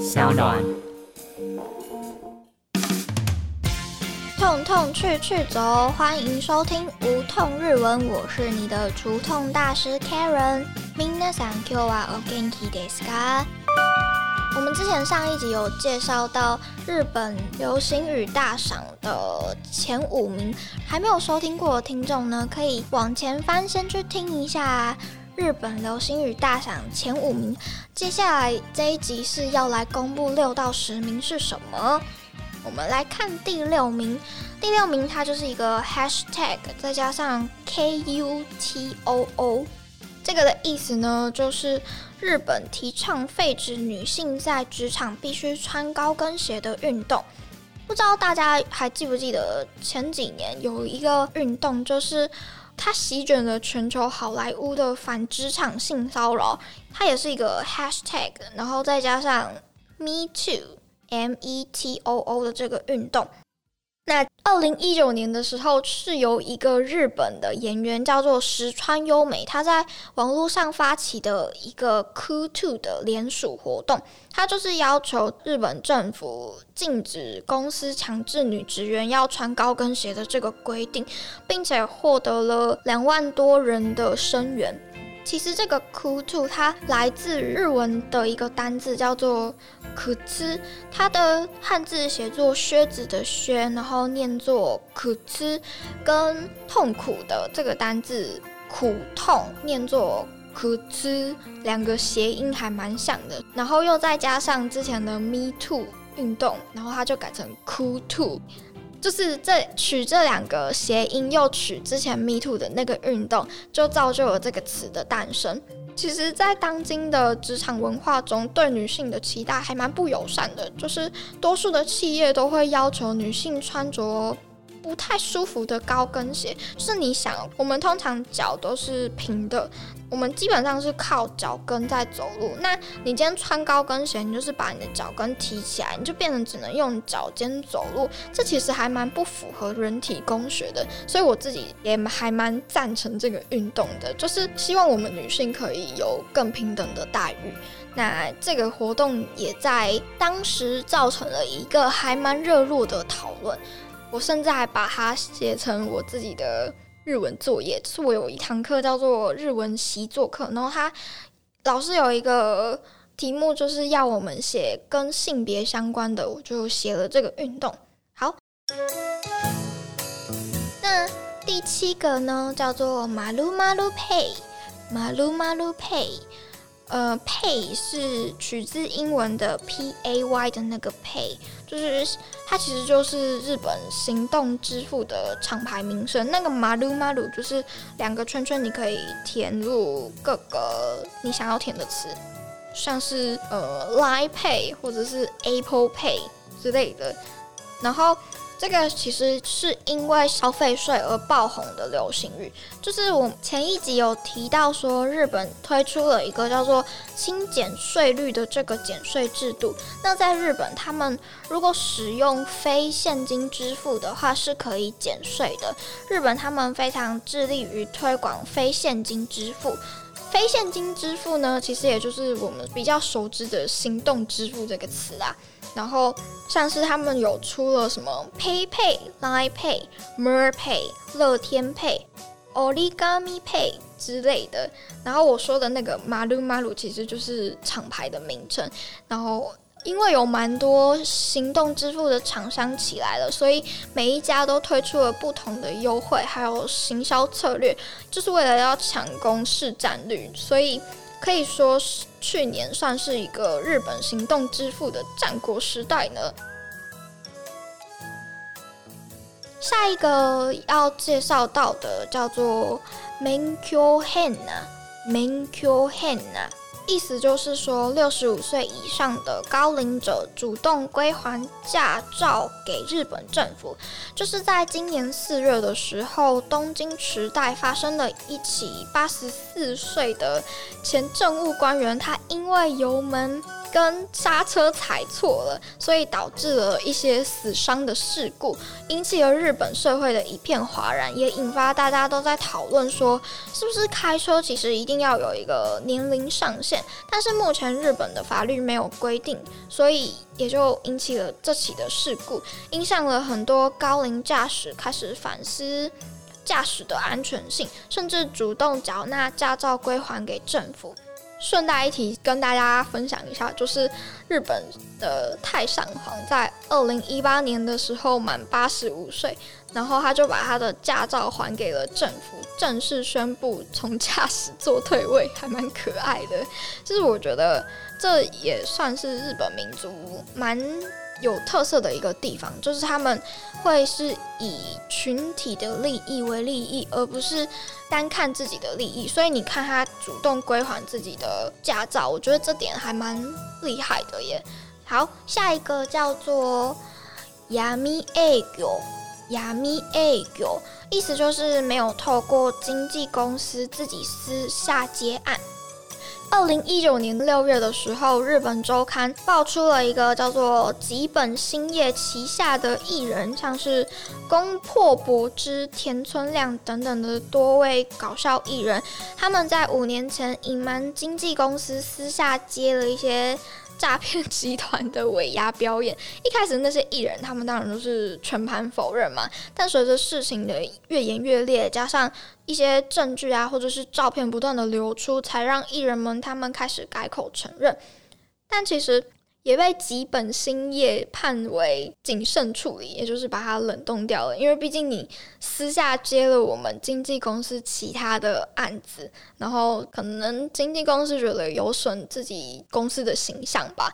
小暖。痛痛去去走，欢迎收听无痛日文，我是你的除痛大师 Karen。皆さん今日はお元気ですか？我们之前上一集有介绍到日本流行语大赏的前五名，还没有收听过的听众呢，可以往前翻，先去听一下 日本流行语大赏前五名。接下来这一集是要来公布六到十名是什么？我们来看第六名，第六名它就是一个 hashtag，再加上 K U T O O，这个的意思呢，就是日本提倡废止女性在职场必须穿高跟鞋的运动。不知道大家还记不记得前几年有一个运动，就是它席卷了全球好莱坞的反职场性骚扰，它也是一个 hashtag，然后再加上 Me Too。M E T O O 的这个运动，那二零一九年的时候，是由一个日本的演员叫做石川优美，他在网络上发起的一个 c o o Two 的联署活动，他就是要求日本政府禁止公司强制女职员要穿高跟鞋的这个规定，并且获得了两万多人的声援。其实这个 “ku tu” 它来自日文的一个单字叫做 “ku z 它的汉字写作靴子的靴，然后念作 “ku z 跟痛苦的这个单字苦痛念作 “ku z 两个谐音还蛮像的，然后又再加上之前的 “me too” 运动，然后它就改成 “ku tu”。就是这取这两个谐音，又取之前 Me Too 的那个运动，就造就了这个词的诞生。其实，在当今的职场文化中，对女性的期待还蛮不友善的，就是多数的企业都会要求女性穿着。不太舒服的高跟鞋，就是你想，我们通常脚都是平的，我们基本上是靠脚跟在走路。那你今天穿高跟鞋，你就是把你的脚跟提起来，你就变成只能用脚尖走路，这其实还蛮不符合人体工学的。所以我自己也还蛮赞成这个运动的，就是希望我们女性可以有更平等的待遇。那这个活动也在当时造成了一个还蛮热络的讨论。我甚至还把它写成我自己的日文作业，就是我有一堂课叫做日文习作课，然后他老师有一个题目就是要我们写跟性别相关的，我就写了这个运动。好，那第七个呢叫做马路马路配，马路马路配。呃，Pay 是取自英文的 P A Y 的那个 Pay，就是它其实就是日本行动支付的厂牌名称。那个 Maru Maru 就是两个圈圈，你可以填入各个你想要填的词，像是呃 Line Pay 或者是 Apple Pay 之类的，然后。这个其实是因为消费税而爆红的流行语，就是我前一集有提到说，日本推出了一个叫做轻减税率的这个减税制度。那在日本，他们如果使用非现金支付的话，是可以减税的。日本他们非常致力于推广非现金支付。非现金支付呢，其实也就是我们比较熟知的行动支付这个词啦。然后像是他们有出了什么 PayPay、Line Pay、Mer Pay、乐天 Pay、Origami Pay 之类的。然后我说的那个 Maru Maru 其实就是厂牌的名称。然后因为有蛮多行动支付的厂商起来了，所以每一家都推出了不同的优惠，还有行销策略，就是为了要抢攻市占率。所以。可以说是去年算是一个日本行动支付的战国时代呢。下一个要介绍到的叫做 Menkyo Henna，Menkyo Henna。意思就是说，六十五岁以上的高龄者主动归还驾照给日本政府。就是在今年四月的时候，东京池袋发生了一起八十四岁的前政务官员，他因为油门跟刹车踩错了，所以导致了一些死伤的事故，引起了日本社会的一片哗然，也引发大家都在讨论说，是不是开车其实一定要有一个年龄上限？但是目前日本的法律没有规定，所以也就引起了这起的事故，影响了很多高龄驾驶开始反思驾驶的安全性，甚至主动缴纳驾照归还给政府。顺带一提，跟大家分享一下，就是日本的太上皇在二零一八年的时候满八十五岁，然后他就把他的驾照还给了政府，正式宣布从驾驶座退位，还蛮可爱的。就是我觉得这也算是日本民族蛮。有特色的一个地方，就是他们会是以群体的利益为利益，而不是单看自己的利益。所以你看他主动归还自己的驾照，我觉得这点还蛮厉害的耶。好，下一个叫做“ヤミ営業”，“ヤミ営業”意思就是没有透过经纪公司自己私下接案。 二零一九年六月的时候，日本周刊爆出了一个叫做吉本兴业旗下的艺人，像是宫破博之、田村亮等等的多位搞笑艺人，他们在五年前隐瞒经纪公司，私下接了一些。诈骗集团的尾牙表演，一开始那些艺人他们当然都是全盘否认嘛。但随着事情的越演越烈，加上一些证据啊或者是照片不断的流出，才让艺人们他们开始改口承认。但其实。也被吉本兴业判为谨慎处理，也就是把它冷冻掉了。因为毕竟你私下接了我们经纪公司其他的案子，然后可能经纪公司觉得有损自己公司的形象吧。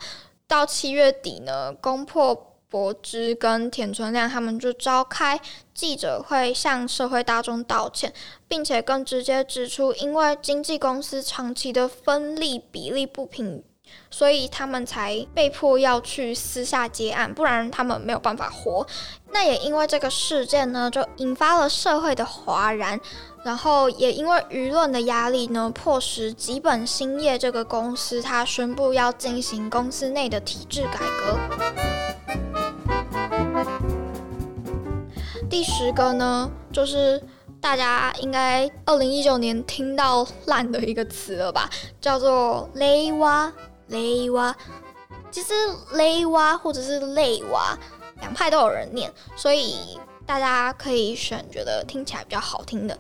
到七月底呢，宫破博之跟田村亮他们就召开记者会，向社会大众道歉，并且更直接指出，因为经纪公司长期的分利比例不平。所以他们才被迫要去私下接案，不然他们没有办法活。那也因为这个事件呢，就引发了社会的哗然，然后也因为舆论的压力呢，迫使吉本兴业这个公司，它宣布要进行公司内的体制改革。第十个呢，就是大家应该二零一九年听到烂的一个词了吧，叫做雷蛙。雷蛙，其实雷蛙或者是泪蛙，两派都有人念，所以大家可以选觉得听起来比较好听的。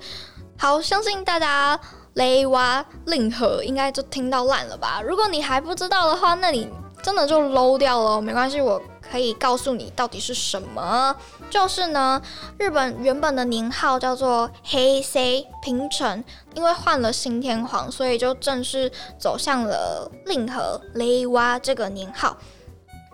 好，相信大家雷蛙令和应该就听到烂了吧？如果你还不知道的话，那你真的就 low 掉了，没关系，我。可以告诉你到底是什么？就是呢，日本原本的年号叫做黑 C 平成，因为换了新天皇，所以就正式走向了令和雷蛙这个年号。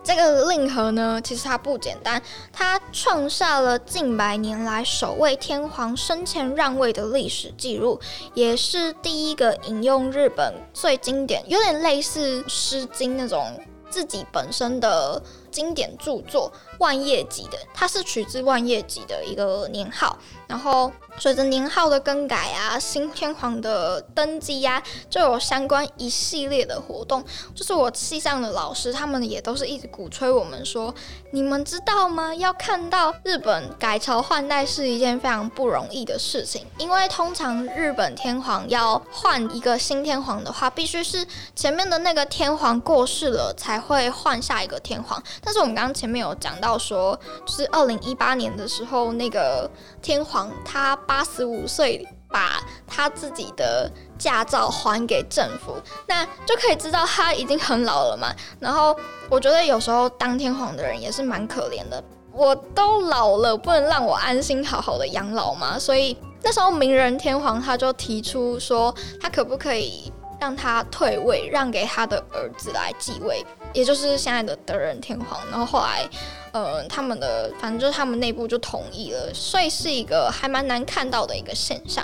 这个令和呢，其实它不简单，它创下了近百年来首位天皇生前让位的历史记录，也是第一个引用日本最经典，有点类似《诗经》那种自己本身的。经典著作万叶集的，它是取自万叶集的一个年号，然后随着年号的更改啊，新天皇的登基呀，就有相关一系列的活动。就是我系上的老师，他们也都是一直鼓吹我们说，你们知道吗？要看到日本改朝换代是一件非常不容易的事情，因为通常日本天皇要换一个新天皇的话，必须是前面的那个天皇过世了，才会换下一个天皇。但是我们刚刚前面有讲到说，就是二零一八年的时候，那个天皇他八十五岁，把他自己的驾照还给政府，那就可以知道他已经很老了嘛。然后我觉得有时候当天皇的人也是蛮可怜的，我都老了，不能让我安心好好的养老嘛。所以那时候明仁天皇他就提出说，他可不可以让他退位，让给他的儿子来继位。也就是现在的德仁天皇，然后后来，呃，他们的反正就是他们内部就同意了，所以是一个还蛮难看到的一个现象。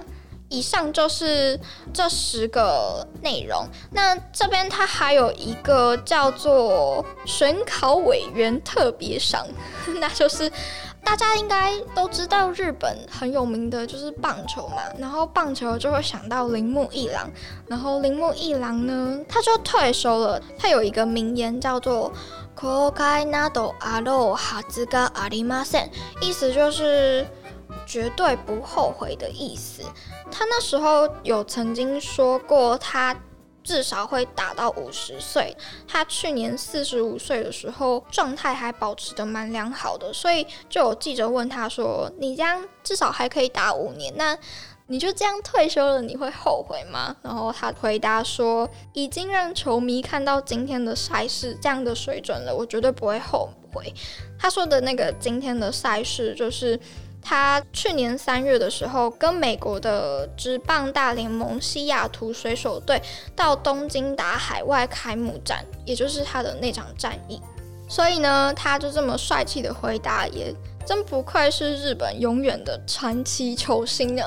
以上就是这十个内容。那这边它还有一个叫做选考委员特别赏，那就是大家应该都知道日本很有名的就是棒球嘛，然后棒球就会想到铃木一郎，然后铃木一郎呢，他就退休了。他有一个名言叫做“公開などあろうはずがありません”，意思就是绝对不后悔的意思。他那时候有曾经说过他。 至少会打到五十岁。他去年四十五岁的时候，状态还保持得蛮良好的，所以就有记者问他说：“你这样至少还可以打五年，那你就这样退休了，你会后悔吗？”然后他回答说：“已经让球迷看到今天的赛事这样的水准了，我绝对不会后悔。”他说的那个今天的赛事就是。他去年三月的时候，跟美国的职棒大联盟西雅图水手队到东京打海外开幕战，也就是他的那场战役。所以呢，他就这么帅气的回答，也真不愧是日本永远的传奇球星呢。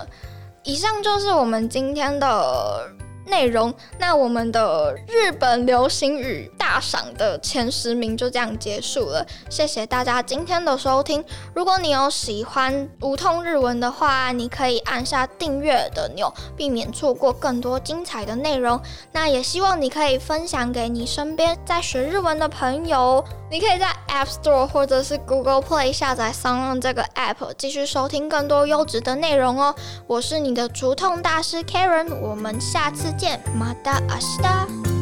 以上就是我们今天的。内容，那我们的日本流行语大赏的前十名就这样结束了。谢谢大家今天的收听。如果你有喜欢无痛日文的话，你可以按下订阅的钮，避免错过更多精彩的内容。那也希望你可以分享给你身边在学日文的朋友。你可以在 App Store 或者是 Google Play 下载 Sound 这个 App，继续收听更多优质的内容哦。我是你的竹痛大师 Karen，我们下次チェまた明日。